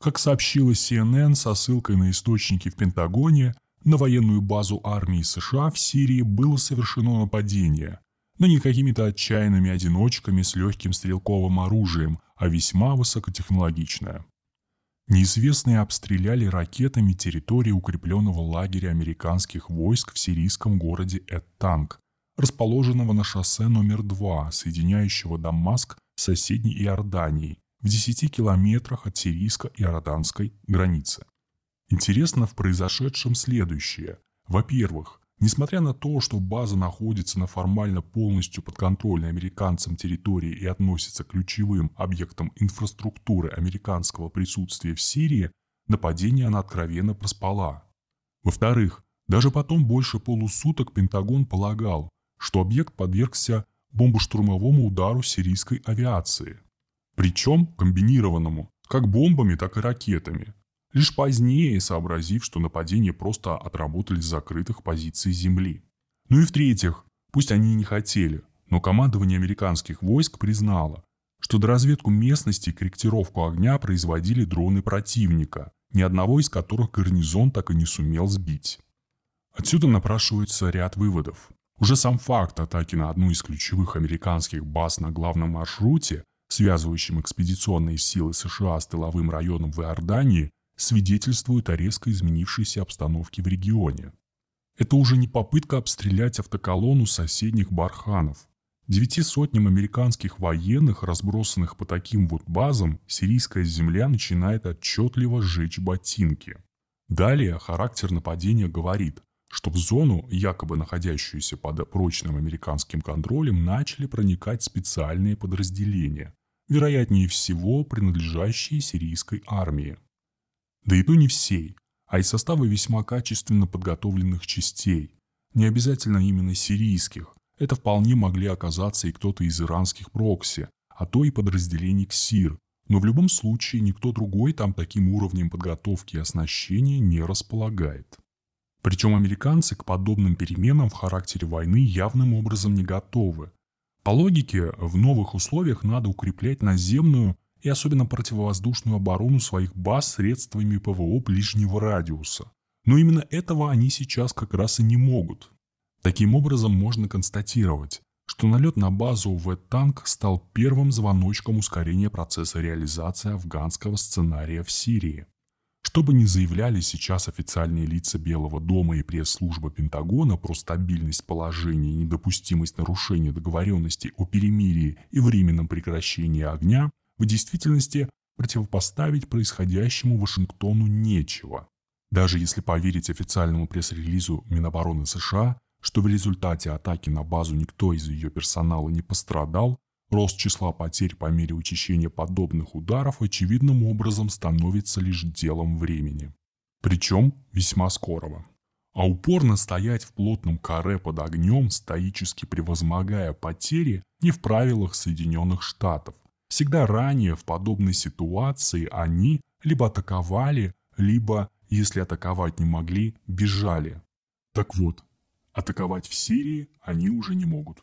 Как сообщила CNN со ссылкой на источники в Пентагоне, на военную базу армии США в Сирии было совершено нападение, но не какими-то отчаянными одиночками с легким стрелковым оружием, а весьма высокотехнологичное. Неизвестные обстреляли ракетами территории укрепленного лагеря американских войск в сирийском городе Эт-Танк, расположенного на шоссе номер 2, соединяющего Дамаск с соседней Иорданией, в 10 километрах от сирийско-иорданской границы. Интересно в произошедшем следующее. Во-первых, несмотря на то, что база находится на формально полностью подконтрольной американцам территории и относится к ключевым объектам инфраструктуры американского присутствия в Сирии, нападение она откровенно проспала. Во-вторых, даже потом больше полусуток Пентагон полагал, что объект подвергся бомбоштурмовому удару сирийской авиации. Причем комбинированному, как бомбами, так и ракетами. Лишь позднее сообразив, что нападение просто отработали с закрытых позиций земли. Ну и в-третьих, пусть они и не хотели, но командование американских войск признало, что разведку местности и корректировку огня производили дроны противника, ни одного из которых гарнизон так и не сумел сбить. Отсюда напрашивается ряд выводов. Уже сам факт атаки на одну из ключевых американских баз на главном маршруте, связывающем экспедиционные силы США с тыловым районом в Иордании, свидетельствует о резко изменившейся обстановке в регионе. Это уже не попытка обстрелять автоколонну соседних барханов. Девяти сотням американских военных, разбросанных по таким вот базам, сирийская земля начинает отчетливо сжечь ботинки. Далее характер нападения говорит, что в зону, якобы находящуюся под прочным американским контролем, начали проникать специальные подразделения, вероятнее всего принадлежащие сирийской армии. Да и то не всей, а из состава весьма качественно подготовленных частей, не обязательно именно сирийских, это вполне могли оказаться и кто-то из иранских прокси, а то и подразделений КСИР, но в любом случае никто другой там таким уровнем подготовки и оснащения не располагает. Причем американцы к подобным переменам в характере войны явным образом не готовы. По логике, в новых условиях надо укреплять наземную и особенно противовоздушную оборону своих баз средствами ПВО ближнего радиуса. Но именно этого они сейчас как раз и не могут. Таким образом, можно констатировать, что налет на базу В-танк стал первым звоночком ускорения процесса реализации афганского сценария в Сирии. Что бы ни заявляли сейчас официальные лица Белого дома и пресс-служба Пентагона про стабильность положения и недопустимость нарушения договоренностей о перемирии и временном прекращении огня, в действительности противопоставить происходящему Вашингтону нечего. Даже если поверить официальному пресс-релизу Минобороны США, что в результате атаки на базу никто из ее персонала не пострадал, рост числа потерь по мере учащения подобных ударов очевидным образом становится лишь делом времени. Причем весьма скорого. А упорно стоять в плотном каре под огнем, стоически превозмогая потери, не в правилах Соединенных Штатов, Всегда ранее в подобной ситуации они либо атаковали, либо, если атаковать не могли, бежали. Так вот, атаковать в Сирии они уже не могут.